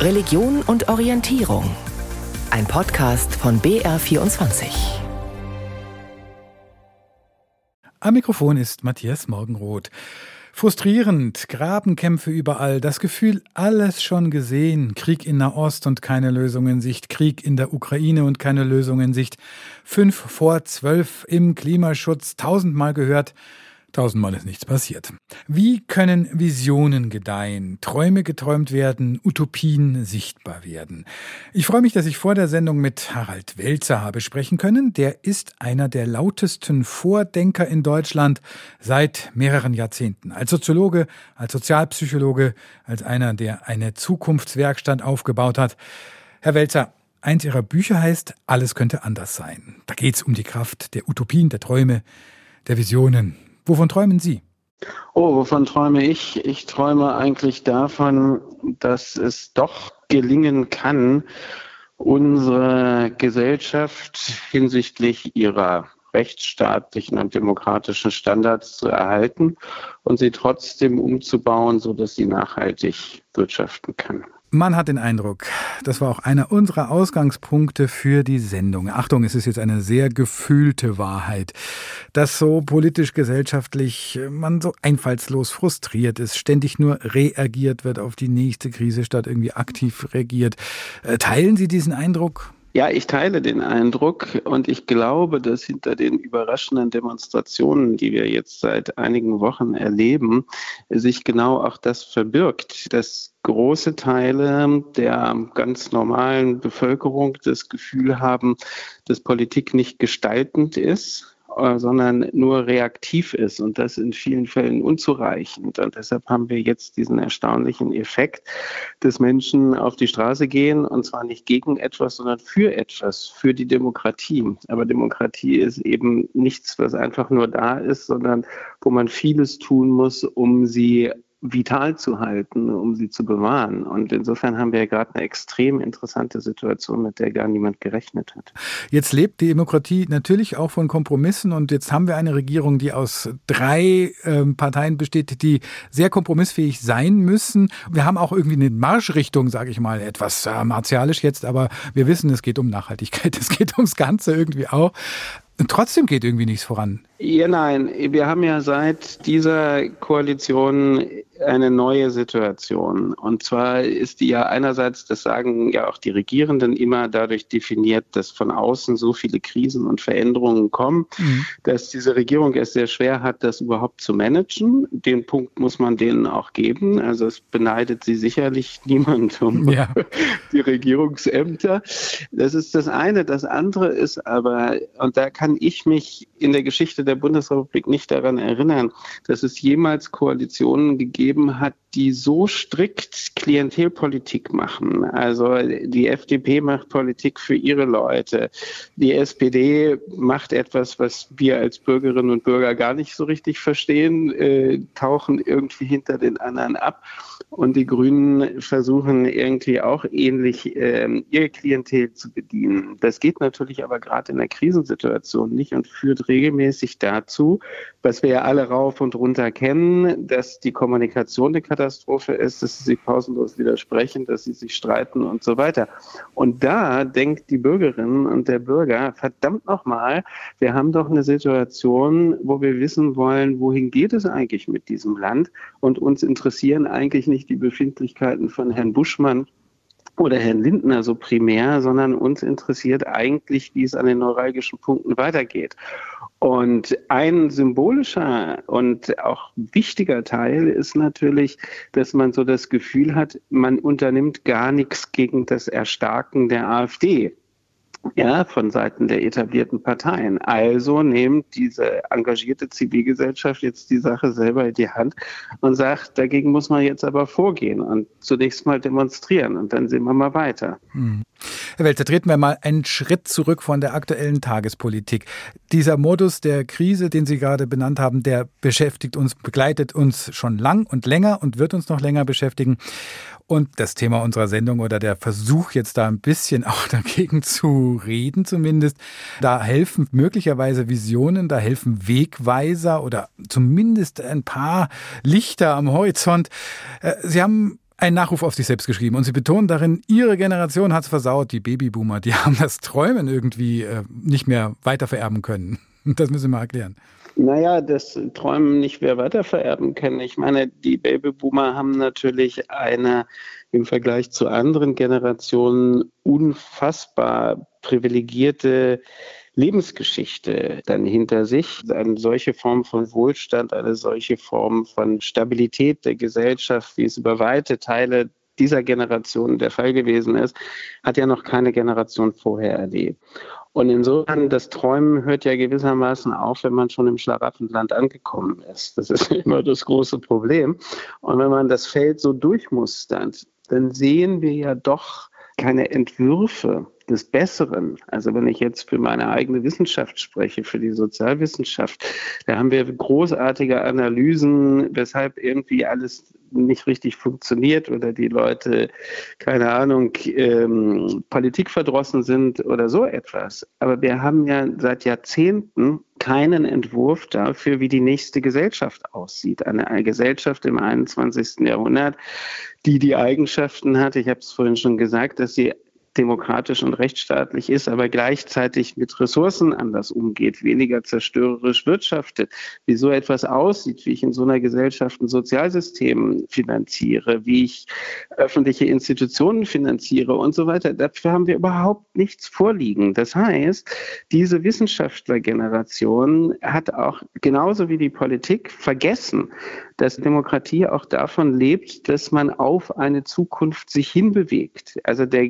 Religion und Orientierung. Ein Podcast von BR24. Am Mikrofon ist Matthias Morgenroth. Frustrierend, Grabenkämpfe überall, das Gefühl, alles schon gesehen, Krieg in Nahost und keine Lösung in Sicht, Krieg in der Ukraine und keine Lösung in Sicht, fünf vor zwölf im Klimaschutz, tausendmal gehört, Tausendmal ist nichts passiert. Wie können Visionen gedeihen, Träume geträumt werden, Utopien sichtbar werden? Ich freue mich, dass ich vor der Sendung mit Harald Welzer habe sprechen können. Der ist einer der lautesten Vordenker in Deutschland seit mehreren Jahrzehnten. Als Soziologe, als Sozialpsychologe, als einer, der eine Zukunftswerkstatt aufgebaut hat. Herr Welzer, eins Ihrer Bücher heißt Alles könnte anders sein. Da geht es um die Kraft der Utopien, der Träume, der Visionen. Wovon träumen Sie? Oh, wovon träume ich? Ich träume eigentlich davon, dass es doch gelingen kann, unsere Gesellschaft hinsichtlich ihrer rechtsstaatlichen und demokratischen Standards zu erhalten und sie trotzdem umzubauen, sodass sie nachhaltig wirtschaften kann. Man hat den Eindruck, das war auch einer unserer Ausgangspunkte für die Sendung. Achtung, es ist jetzt eine sehr gefühlte Wahrheit, dass so politisch gesellschaftlich man so einfallslos frustriert ist, ständig nur reagiert wird auf die nächste Krise statt irgendwie aktiv reagiert. Äh, teilen Sie diesen Eindruck? Ja, ich teile den Eindruck und ich glaube, dass hinter den überraschenden Demonstrationen, die wir jetzt seit einigen Wochen erleben, sich genau auch das verbirgt, dass große Teile der ganz normalen Bevölkerung das Gefühl haben, dass Politik nicht gestaltend ist, äh, sondern nur reaktiv ist und das in vielen Fällen unzureichend. Und deshalb haben wir jetzt diesen erstaunlichen Effekt, dass Menschen auf die Straße gehen und zwar nicht gegen etwas, sondern für etwas, für die Demokratie. Aber Demokratie ist eben nichts, was einfach nur da ist, sondern wo man vieles tun muss, um sie vital zu halten, um sie zu bewahren. Und insofern haben wir ja gerade eine extrem interessante Situation, mit der gar niemand gerechnet hat. Jetzt lebt die Demokratie natürlich auch von Kompromissen und jetzt haben wir eine Regierung, die aus drei äh, Parteien besteht, die sehr kompromissfähig sein müssen. Wir haben auch irgendwie eine Marschrichtung, sage ich mal, etwas äh, martialisch jetzt, aber wir wissen, es geht um Nachhaltigkeit, es geht ums Ganze irgendwie auch. Und trotzdem geht irgendwie nichts voran. Ja, nein, wir haben ja seit dieser Koalition eine neue Situation. Und zwar ist die ja einerseits, das sagen ja auch die Regierenden immer dadurch definiert, dass von außen so viele Krisen und Veränderungen kommen, mhm. dass diese Regierung es sehr schwer hat, das überhaupt zu managen. Den Punkt muss man denen auch geben. Also es beneidet sie sicherlich niemand um ja. die Regierungsämter. Das ist das eine. Das andere ist aber, und da kann ich mich in der Geschichte der Bundesrepublik nicht daran erinnern, dass es jemals Koalitionen gegeben hat, die so strikt Klientelpolitik machen. Also die FDP macht Politik für ihre Leute. Die SPD macht etwas, was wir als Bürgerinnen und Bürger gar nicht so richtig verstehen, äh, tauchen irgendwie hinter den anderen ab. Und die Grünen versuchen irgendwie auch ähnlich äh, ihr Klientel zu bedienen. Das geht natürlich aber gerade in der Krisensituation nicht und führt regelmäßig dazu, was wir ja alle rauf und runter kennen, dass die Kommunikation eine Katastrophe ist, dass sie sich pausenlos widersprechen, dass sie sich streiten und so weiter. Und da denkt die Bürgerin und der Bürger, verdammt nochmal, wir haben doch eine Situation, wo wir wissen wollen, wohin geht es eigentlich mit diesem Land und uns interessieren eigentlich nicht die Befindlichkeiten von Herrn Buschmann oder Herrn Lindner so primär, sondern uns interessiert eigentlich, wie es an den neuralgischen Punkten weitergeht. Und ein symbolischer und auch wichtiger Teil ist natürlich, dass man so das Gefühl hat, man unternimmt gar nichts gegen das Erstarken der AfD ja, von Seiten der etablierten Parteien. Also nimmt diese engagierte Zivilgesellschaft jetzt die Sache selber in die Hand und sagt, dagegen muss man jetzt aber vorgehen und zunächst mal demonstrieren und dann sehen wir mal weiter. Hm. Herr Welzer, treten wir mal einen Schritt zurück von der aktuellen Tagespolitik. Dieser Modus der Krise, den Sie gerade benannt haben, der beschäftigt uns, begleitet uns schon lang und länger und wird uns noch länger beschäftigen. Und das Thema unserer Sendung oder der Versuch jetzt da ein bisschen auch dagegen zu reden zumindest, da helfen möglicherweise Visionen, da helfen Wegweiser oder zumindest ein paar Lichter am Horizont. Äh, Sie haben Ein Nachruf auf sich selbst geschrieben. Und Sie betonen darin, Ihre Generation hat es versaut, die Babyboomer. Die haben das Träumen irgendwie äh, nicht mehr weitervererben können. Das müssen Sie mal erklären. Naja, das Träumen nicht mehr weitervererben können. Ich meine, die Babyboomer haben natürlich eine im Vergleich zu anderen Generationen unfassbar privilegierte Lebensgeschichte dann hinter sich. Eine solche Form von Wohlstand, eine solche Form von Stabilität der Gesellschaft, wie es über weite Teile dieser Generation der Fall gewesen ist, hat ja noch keine Generation vorher erlebt. Und insofern, das Träumen hört ja gewissermaßen auf, wenn man schon im Schlaraffenland angekommen ist. Das ist immer das große Problem. Und wenn man das Feld so durchmustert, dann sehen wir ja doch keine Entwürfe des Besseren. Also wenn ich jetzt für meine eigene Wissenschaft spreche, für die Sozialwissenschaft, da haben wir großartige Analysen, weshalb irgendwie alles nicht richtig funktioniert oder die Leute, keine Ahnung, ähm, politikverdrossen sind oder so etwas. Aber wir haben ja seit Jahrzehnten keinen Entwurf dafür, wie die nächste Gesellschaft aussieht. Eine, eine Gesellschaft im 21. Jahrhundert, die die Eigenschaften hat, ich habe es vorhin schon gesagt, dass sie demokratisch und rechtsstaatlich ist, aber gleichzeitig mit Ressourcen anders umgeht, weniger zerstörerisch wirtschaftet, wie so etwas aussieht, wie ich in so einer Gesellschaft ein Sozialsystem finanziere, wie ich öffentliche Institutionen finanziere und so weiter. Dafür haben wir überhaupt nichts vorliegen. Das heißt, diese Wissenschaftlergeneration hat auch genauso wie die Politik vergessen, dass Demokratie auch davon lebt, dass man auf eine Zukunft sich hinbewegt. Also der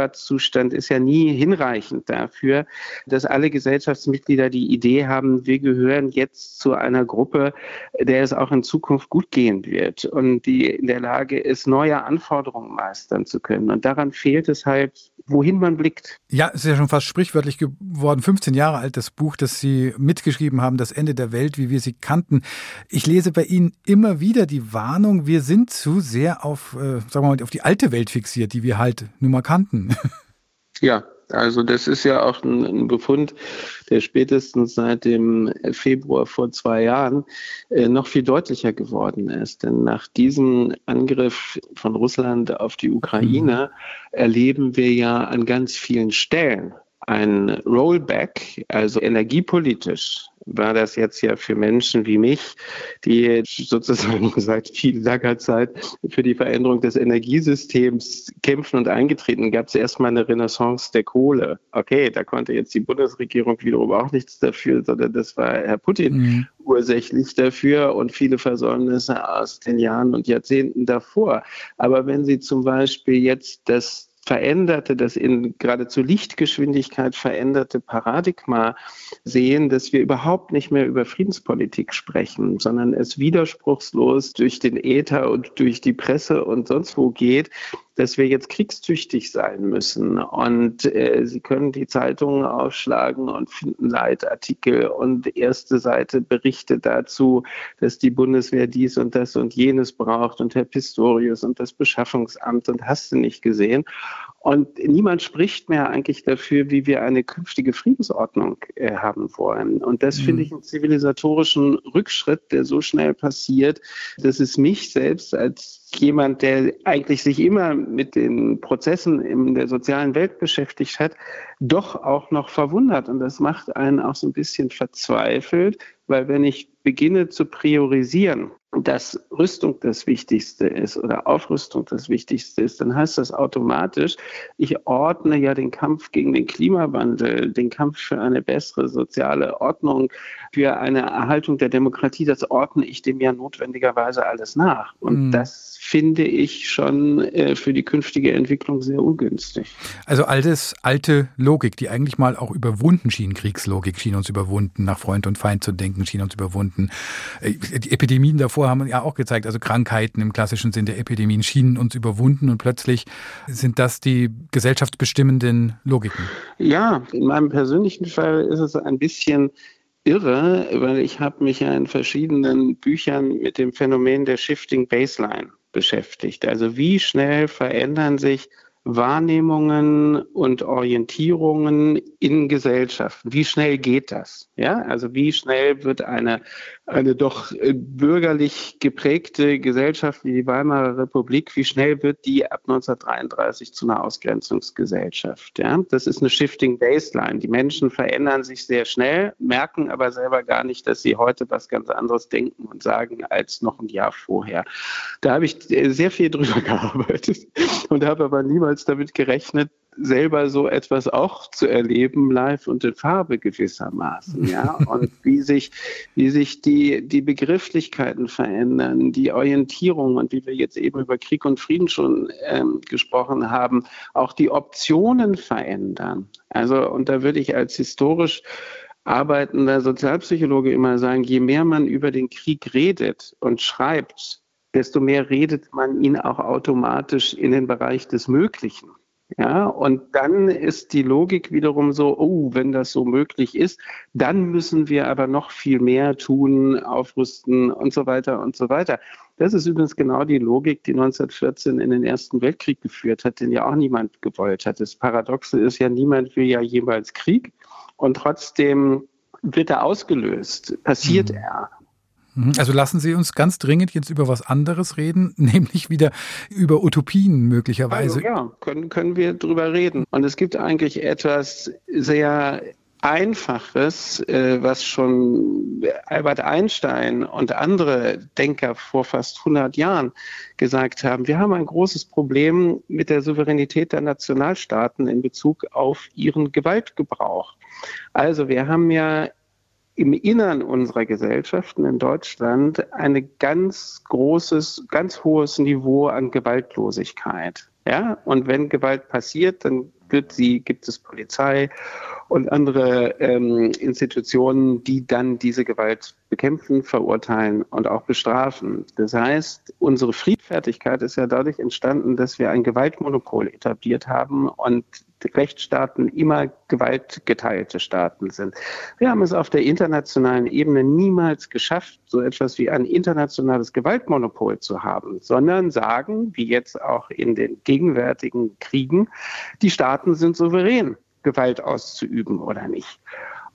Gegenwartszustand ist ja nie hinreichend dafür, dass alle Gesellschaftsmitglieder die Idee haben, wir gehören jetzt zu einer Gruppe, der es auch in Zukunft gut gehen wird und die in der Lage ist, neue Anforderungen meistern zu können. Und daran fehlt es halt, wohin man blickt. Ja, es ist ja schon fast sprichwörtlich geworden. 15 Jahre alt das Buch, das Sie mitgeschrieben haben, Das Ende der Welt, wie wir sie kannten. Ich lese bei Ihnen immer wieder die Warnung, wir sind zu sehr auf, äh, sagen wir mal, auf die alte Welt fixiert, die wir halt nun mal kannten. Ja, also das ist ja auch ein, ein, Befund, der spätestens seit dem Februar vor zwei Jahren äh, noch viel deutlicher geworden ist. Denn nach diesem Angriff von Russland auf die Ukraine mhm. erleben wir ja an ganz vielen Stellen ein Rollback, also energiepolitisch war das jetzt ja für Menschen wie mich, die sozusagen seit viel langer Zeit für die Veränderung des Energiesystems kämpfen und eingetreten, gab es erstmal eine Renaissance der Kohle. Okay, da konnte jetzt die Bundesregierung wiederum auch nichts dafür, sondern das war Herr Putin mhm. ursächlich dafür und viele Versäumnisse aus den Jahren und Jahrzehnten davor. Aber wenn Sie zum Beispiel jetzt das veränderte, das in geradezu Lichtgeschwindigkeit veränderte Paradigma sehen, dass wir überhaupt nicht mehr über Friedenspolitik sprechen, sondern es widerspruchslos durch den Äther und durch die Presse und sonst wo geht, dass wir jetzt kriegstüchtig sein müssen. Und äh, Sie können die Zeitungen aufschlagen und finden Leitartikel und erste Seite Berichte dazu, dass die Bundeswehr dies und das und jenes braucht und Herr Pistorius und das Beschaffungsamt und hast du nicht gesehen. Und niemand spricht mehr eigentlich dafür, wie wir eine künftige Friedensordnung äh, haben wollen. Und das mhm. finde ich einen zivilisatorischen Rückschritt, der so schnell passiert, dass es mich selbst als jemand, der eigentlich sich immer mit den Prozessen in der sozialen Welt beschäftigt hat, doch auch noch verwundert. Und das macht einen auch so ein bisschen verzweifelt, weil wenn ich beginne zu priorisieren, dass Rüstung das Wichtigste ist oder Aufrüstung das Wichtigste ist, dann heißt das automatisch, ich ordne ja den Kampf gegen den Klimawandel, den Kampf für eine bessere soziale Ordnung, für eine Erhaltung der Demokratie, das ordne ich dem ja notwendigerweise alles nach. Und mhm. das finde ich schon äh, für die künftige Entwicklung sehr ungünstig. Also altes, alte Logik, die eigentlich mal auch überwunden schien, Kriegslogik schien uns überwunden, nach Freund und Feind zu denken, schien uns überwunden. Äh, die Epidemien davor haben ja auch gezeigt, also Krankheiten im klassischen Sinn der Epidemien schienen uns überwunden und plötzlich sind das die gesellschaftsbestimmenden Logiken. Ja, in meinem persönlichen Fall ist es ein bisschen irre, weil ich habe mich ja in verschiedenen Büchern mit dem Phänomen der Shifting Baseline beschäftigt. Also wie schnell verändern sich Wahrnehmungen und Orientierungen in Gesellschaften. Wie schnell geht das? Ja, also wie schnell wird eine, eine doch äh, bürgerlich geprägte Gesellschaft wie die Weimarer Republik, wie schnell wird die ab 1933 zu einer Ausgrenzungsgesellschaft? Ja, das ist eine Shifting Baseline. Die Menschen verändern sich sehr schnell, merken aber selber gar nicht, dass sie heute was ganz anderes denken und sagen als noch ein Jahr vorher. Da habe ich äh, sehr viel drüber gearbeitet und habe aber niemals damit gerechnet, selber so etwas auch zu erleben, live und in Farbe gewissermaßen, ja. Und wie sich, wie sich die, die Begrifflichkeiten verändern, die Orientierung und wie wir jetzt eben über Krieg und Frieden schon ähm, gesprochen haben, auch die Optionen verändern. Also, und da würde ich als historisch arbeitender Sozialpsychologe immer sagen, je mehr man über den Krieg redet und schreibt, desto mehr redet man ihn auch automatisch in den Bereich des Möglichen. Ja, und dann ist die Logik wiederum so, oh, wenn das so möglich ist, dann müssen wir aber noch viel mehr tun, aufrüsten und so weiter und so weiter. Das ist übrigens genau die Logik, die 1914 in den Ersten Weltkrieg geführt hat, den ja auch niemand gewollt hat. Das Paradoxe ist ja, niemand will ja jemals Krieg und trotzdem wird er ausgelöst, passiert mhm. er. Mhm. Also lassen Sie uns ganz dringend jetzt über was anderes reden, nämlich wieder über Utopien möglicherweise. Also ja, können, können wir drüber reden. Und es gibt eigentlich etwas sehr Einfaches, äh, was schon Albert Einstein und andere Denker vor fast 100 Jahren gesagt haben. Wir haben ein großes Problem mit der Souveränität der Nationalstaaten in Bezug auf ihren Gewaltgebrauch. Also wir haben ja im Innern unserer Gesellschaften in Deutschland ein ganz großes, ganz hohes Niveau an Gewaltlosigkeit. Ja, und wenn Gewalt passiert, dann wird sie, gibt es Polizei und andere ähm, Institutionen, die dann diese Gewalt bekämpfen, verurteilen und auch bestrafen. Das heißt, unsere Friedfertigkeit ist ja dadurch entstanden, dass wir ein Gewaltmonopol etabliert haben und Rechtsstaaten immer gewaltgeteilte Staaten sind. Wir haben es auf der internationalen Ebene niemals geschafft, so etwas wie ein internationales Gewaltmonopol zu haben, sondern sagen, wie jetzt auch in den gegenwärtigen Kriegen, die Staaten sind souverän, Gewalt auszuüben oder nicht.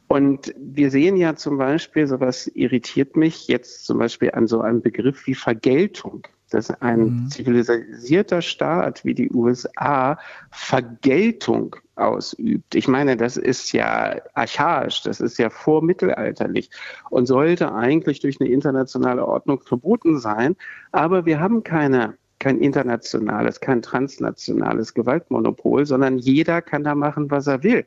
Und wir sehen ja zum Beispiel, sowas irritiert mich jetzt zum Beispiel an so einem Begriff wie Vergeltung, dass ein mhm. zivilisierter Staat wie die USA Vergeltung ausübt. Ich meine, das ist ja archaisch, das ist ja vormittelalterlich und sollte eigentlich durch eine internationale Ordnung verboten sein. Aber wir haben keine kein internationales, kein transnationales Gewaltmonopol, sondern jeder kann da machen, was er will.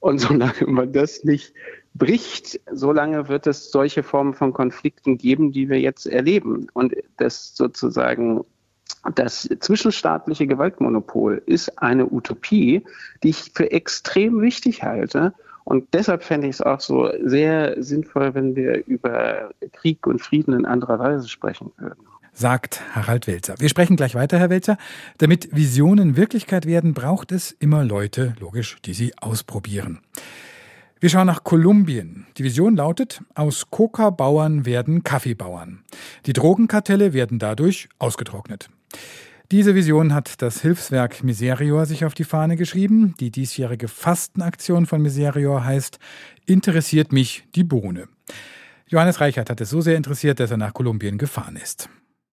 Und solange man das nicht bricht, solange wird es solche Formen von Konflikten geben, die wir jetzt erleben. Und das sozusagen das zwischenstaatliche Gewaltmonopol ist eine Utopie, die ich für extrem wichtig halte. Und deshalb fände ich es auch so sehr sinnvoll, wenn wir über Krieg und Frieden in anderer Weise sprechen würden sagt Harald Welzer. Wir sprechen gleich weiter, Herr Welzer. Damit Visionen Wirklichkeit werden, braucht es immer Leute, logisch, die sie ausprobieren. Wir schauen nach Kolumbien. Die Vision lautet, aus Coca-Bauern werden Kaffeebauern. Die Drogenkartelle werden dadurch ausgetrocknet. Diese Vision hat das Hilfswerk Miserior sich auf die Fahne geschrieben. Die diesjährige Fastenaktion von Miserior heißt Interessiert mich die Bohne. Johannes Reichert hat es so sehr interessiert, dass er nach Kolumbien gefahren ist.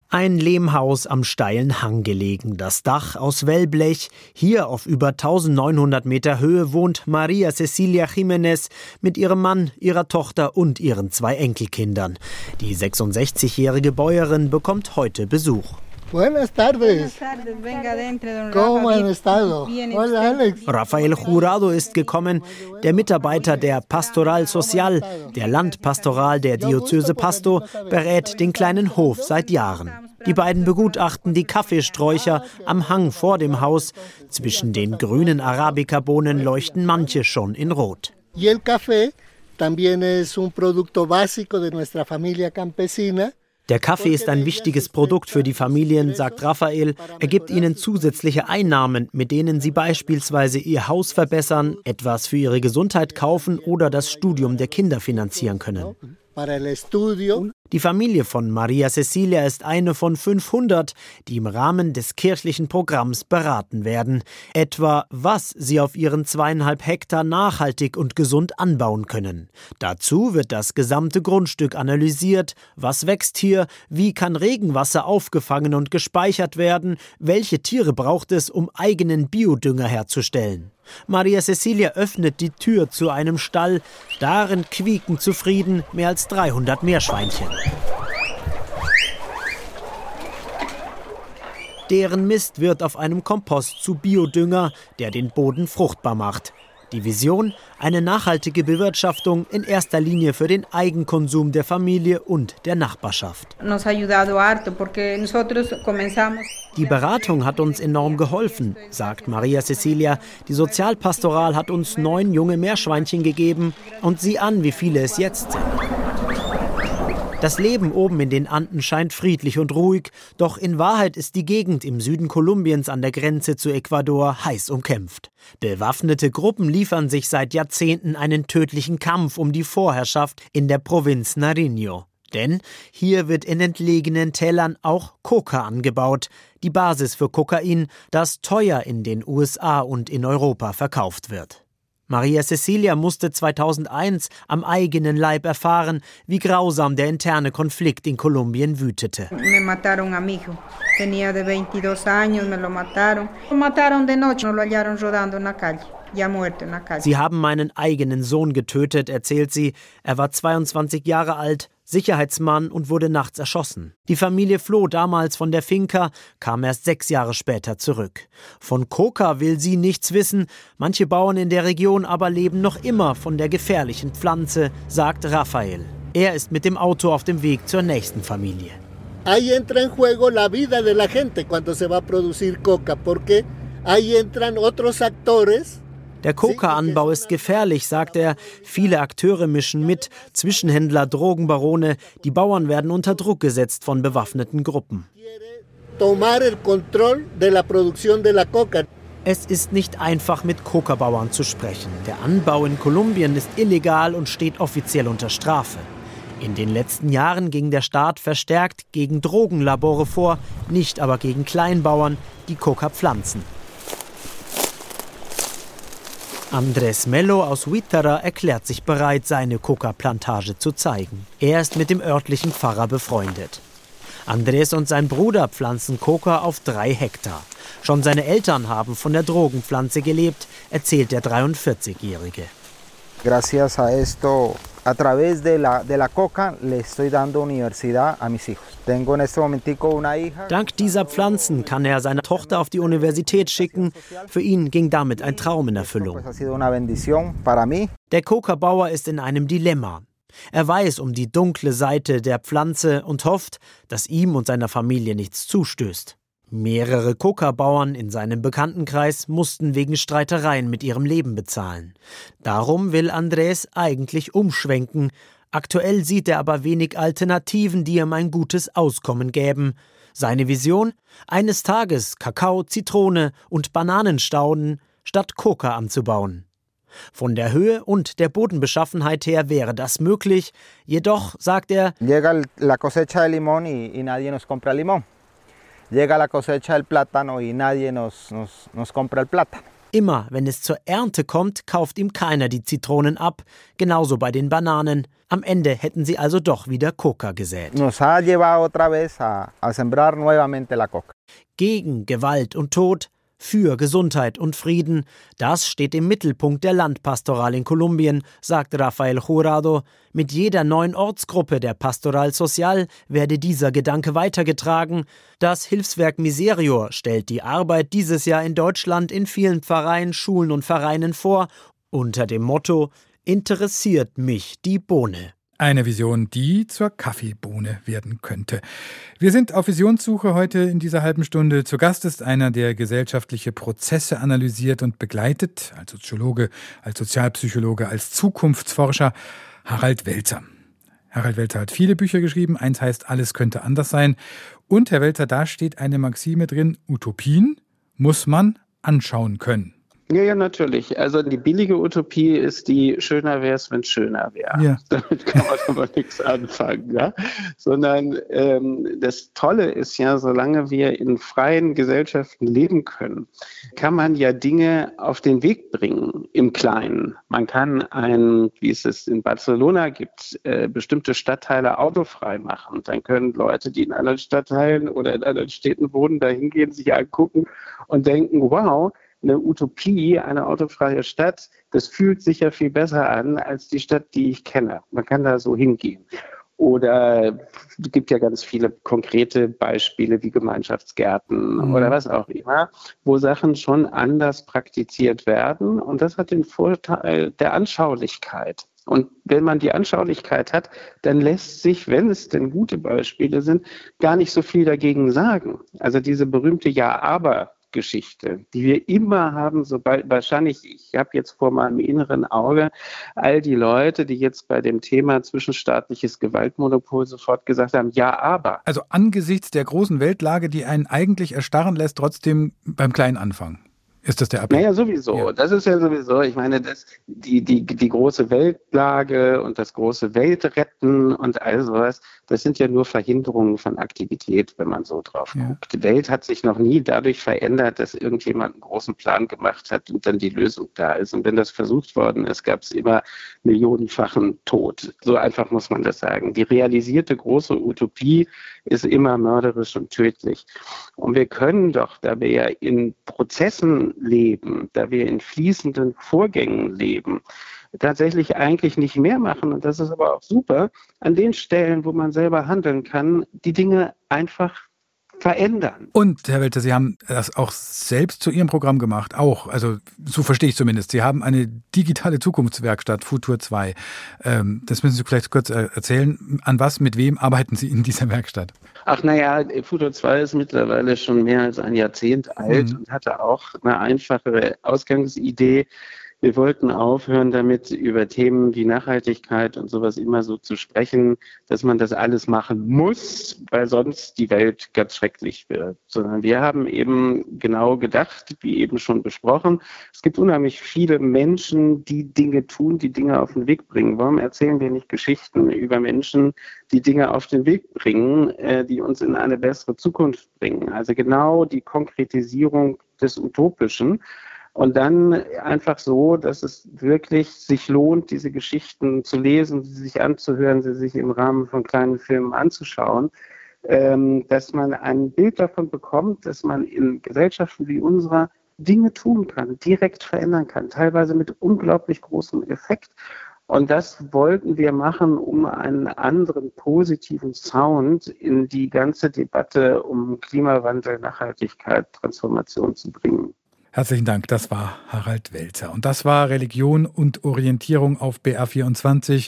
Ein Lehmhaus am steilen Hang gelegen, das Dach aus Wellblech. Hier auf über 1900 Meter Höhe wohnt Maria Cecilia Jiménez mit ihrem Mann, ihrer Tochter und ihren zwei Enkelkindern. Die 66-jährige Bäuerin bekommt heute Besuch. Buenas tardes. ¿Cómo han estado? Hola, Alex. Rafael Jurado ist gekommen, der Mitarbeiter der Pastoral Social, der Landpastoral der Diözese Pasto, berät den kleinen Hof seit Jahren. Die beiden begutachten die Kaffeesträucher am Hang vor dem Haus. Zwischen den grünen Arabica-Bohnen leuchten manche schon in Rot. Y el café también es un producto básico de nuestra familia campesina. Der Kaffee ist ein wichtiges Produkt für die Familien, sagt Raphael. Er gibt ihnen zusätzliche Einnahmen, mit denen sie beispielsweise ihr Haus verbessern, etwas für ihre Gesundheit kaufen oder das Studium der Kinder finanzieren können. Die Familie von Maria Cecilia ist eine von 500, die im Rahmen des kirchlichen Programms beraten werden. Etwa, was sie auf ihren zweieinhalb Hektar nachhaltig und gesund anbauen können. Dazu wird das gesamte Grundstück analysiert. Was wächst hier? Wie kann Regenwasser aufgefangen und gespeichert werden? Welche Tiere braucht es, um eigenen Biodünger herzustellen? Maria Cecilia öffnet die Tür zu einem Stall. Darin quieken zufrieden mehr als 300 Meerschweinchen. Deren Mist wird auf einem Kompost zu Biodünger, der den Boden fruchtbar macht. Die Vision? Eine nachhaltige Bewirtschaftung in erster Linie für den Eigenkonsum der Familie und der Nachbarschaft. Die Beratung hat uns enorm geholfen, sagt Maria Cecilia. Die Sozialpastoral hat uns neun junge Meerschweinchen gegeben und sieh an, wie viele es jetzt sind. Das Leben oben in den Anden scheint friedlich und ruhig, doch in Wahrheit ist die Gegend im Süden Kolumbiens an der Grenze zu Ecuador heiß umkämpft. Bewaffnete Gruppen liefern sich seit Jahrzehnten einen tödlichen Kampf um die Vorherrschaft in der Provinz Nariño. Denn hier wird in entlegenen Tälern auch Coca angebaut, die Basis für Kokain, das teuer in den USA und in Europa verkauft wird. Maria Cecilia musste 2001 am eigenen Leib erfahren, wie grausam der interne Konflikt in Kolumbien wütete. Me mataron a mi hijo. Tenía de 22 años, me lo mataron. Lo mataron de noche, no lo hallaron rodando en la calle. Sie haben meinen eigenen Sohn getötet, erzählt sie. Er war 22 Jahre alt, Sicherheitsmann und wurde nachts erschossen. Die Familie floh damals von der Finca, kam erst sechs Jahre später zurück. Von Coca will sie nichts wissen, manche Bauern in der Region aber leben noch immer von der gefährlichen Pflanze, sagt Raphael. Er ist mit dem Auto auf dem Weg zur nächsten Familie. Ahí entra en juego la vida de la gente cuando se va a producir coca, porque ahí entran otros actores der Coca-Anbau ist gefährlich, sagt er. Viele Akteure mischen mit, Zwischenhändler, Drogenbarone. Die Bauern werden unter Druck gesetzt von bewaffneten Gruppen. Es ist nicht einfach, mit Coca-Bauern zu sprechen. Der Anbau in Kolumbien ist illegal und steht offiziell unter Strafe. In den letzten Jahren ging der Staat verstärkt gegen Drogenlabore vor, nicht aber gegen Kleinbauern, die Coca pflanzen. Andres Mello aus Huitara erklärt sich bereit, seine Coca-Plantage zu zeigen. Er ist mit dem örtlichen Pfarrer befreundet. Andres und sein Bruder pflanzen Coca auf drei Hektar. Schon seine Eltern haben von der Drogenpflanze gelebt, erzählt der 43-Jährige. Gracias a esto a través de la, de la coca le estoy dando universidad a mis hijos. Tengo en este momentico una hija. Dank dieser Pflanzen kann er seine Tochter auf die Universität schicken. Für ihn ging damit ein Traum in Erfüllung. Der Coca-Bauer ist in einem Dilemma. Er weiß um die dunkle Seite der Pflanze und hofft, dass ihm und seiner Familie nichts zustößt. Mehrere Coca-Bauern in seinem Bekanntenkreis mussten wegen Streitereien mit ihrem Leben bezahlen. Darum will Andrés eigentlich umschwenken. Aktuell sieht er aber wenig Alternativen, die ihm ein gutes Auskommen gäben. Seine Vision? Eines Tages Kakao, Zitrone und Bananenstauden statt Coca anzubauen. Von der Höhe und der Bodenbeschaffenheit her wäre das möglich, jedoch, sagt er, Llega la cosecha del plátano y nadie nos, nos, nos compra el plátano. Immer, wenn es zur Ernte kommt, kauft ihm keiner die Zitronen ab. Genauso bei den Bananen. Am Ende hätten sie also doch wieder Coca gesät. Nos ha llevado otra vez a, a sembrar nuevamente la coca. Gegen Gewalt und Tod, für Gesundheit und Frieden, das steht im Mittelpunkt der Landpastoral in Kolumbien, sagt Rafael Jurado. Mit jeder neuen Ortsgruppe der Pastoral Social werde dieser Gedanke weitergetragen. Das Hilfswerk Miserior stellt die Arbeit dieses Jahr in Deutschland in vielen Pfarreien, Schulen und Vereinen vor, unter dem Motto Interessiert mich die Bohne. Eine Vision, die zur Kaffeebohne werden könnte. Wir sind auf Visionssuche heute in dieser halben Stunde. Zu Gast ist einer, der gesellschaftliche Prozesse analysiert und begleitet, als Soziologe, als Sozialpsychologe, als Zukunftsforscher, Harald Welzer. Harald Welzer hat viele Bücher geschrieben. Eins heißt Alles könnte anders sein. Und Herr Welzer, da steht eine Maxime drin, Utopien muss man anschauen können. Ja, ja, natürlich. Also die billige Utopie ist die, schöner wäre es, wenn es schöner wäre. Ja. Damit kann man aber nichts anfangen. Ja? Sondern ähm, das Tolle ist ja, solange wir in freien Gesellschaften leben können, kann man ja Dinge auf den Weg bringen im Kleinen. Man kann ein, wie es es in Barcelona gibt, äh, bestimmte Stadtteile autofrei machen. Dann können Leute, die in anderen Stadtteilen oder in anderen Städten wohnen, da hingehen, sich angucken und denken, wow, eine Utopie, eine autofreie Stadt, das fühlt sich ja viel besser an als die Stadt, die ich kenne. Man kann da so hingehen. Oder es gibt ja ganz viele konkrete Beispiele wie Gemeinschaftsgärten mhm. oder was auch immer, wo Sachen schon anders praktiziert werden. Und das hat den Vorteil der Anschaulichkeit. Und wenn man die Anschaulichkeit hat, dann lässt sich, wenn es denn gute Beispiele sind, gar nicht so viel dagegen sagen. Also diese berühmte Ja-Aber Geschichte, die wir immer haben, sobald wahrscheinlich, ich habe jetzt vor meinem inneren Auge all die Leute, die jetzt bei dem Thema zwischenstaatliches Gewaltmonopol sofort gesagt haben, ja, aber. Also angesichts der großen Weltlage, die einen eigentlich erstarren lässt, trotzdem beim Kleinen anfangen. Ist das der Appell? Naja, sowieso. Ja. Das ist ja sowieso, ich meine, das, die, die, die große Weltlage und das große Weltretten und all sowas, das sind ja nur Verhinderungen von Aktivität, wenn man so drauf ja. guckt. Die Welt hat sich noch nie dadurch verändert, dass irgendjemand einen großen Plan gemacht hat und dann die Lösung da ist. Und wenn das versucht worden ist, gab es immer millionenfachen Tod. So einfach muss man das sagen. Die realisierte große Utopie ist immer mörderisch und tödlich. Und wir können doch, da wir ja in Prozessen leben, da wir in fließenden Vorgängen leben, tatsächlich eigentlich nicht mehr machen. Und das ist aber auch super, an den Stellen, wo man selber handeln kann, die Dinge einfach verändern. Und, Herr Welter, Sie haben das auch selbst zu Ihrem Programm gemacht, auch, also so verstehe ich zumindest. Sie haben eine digitale Zukunftswerkstatt, Futur 2. Ähm, das müssen Sie vielleicht kurz erzählen. An was, mit wem arbeiten Sie in dieser Werkstatt? Ach naja, Futur 2 ist mittlerweile schon mehr als ein Jahrzehnt alt mhm. und hatte auch eine einfachere Ausgangsidee wir wollten aufhören, damit über Themen wie Nachhaltigkeit und sowas immer so zu sprechen, dass man das alles machen muss, weil sonst die Welt ganz schrecklich wird. Sondern wir haben eben genau gedacht, wie eben schon besprochen, es gibt unheimlich viele Menschen, die Dinge tun, die Dinge auf den Weg bringen. Warum erzählen wir nicht Geschichten über Menschen, die Dinge auf den Weg bringen, äh, die uns in eine bessere Zukunft bringen? Also genau die Konkretisierung des Utopischen. Und dann einfach so, dass es wirklich sich lohnt, diese Geschichten zu lesen, sie sich anzuhören, sie sich im Rahmen von kleinen Filmen anzuschauen, ähm, dass man ein Bild davon bekommt, dass man in Gesellschaften wie unserer Dinge tun kann, direkt verändern kann, teilweise mit unglaublich großem Effekt. Und das wollten wir machen, um einen anderen positiven Sound in die ganze Debatte um Klimawandel, Nachhaltigkeit, Transformation zu bringen. Herzlichen Dank, das war Harald Welzer. Und das war Religion und Orientierung auf BR24.